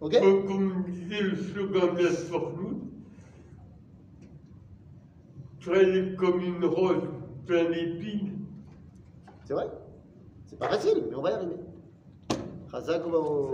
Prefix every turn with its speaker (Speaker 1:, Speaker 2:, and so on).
Speaker 1: Ok
Speaker 2: Comme, comme disait le slogan de la Sportloot, traîner comme une rose plein d'épines.
Speaker 1: C'est vrai C'est pas facile, mais on va y arriver. Chazak ou-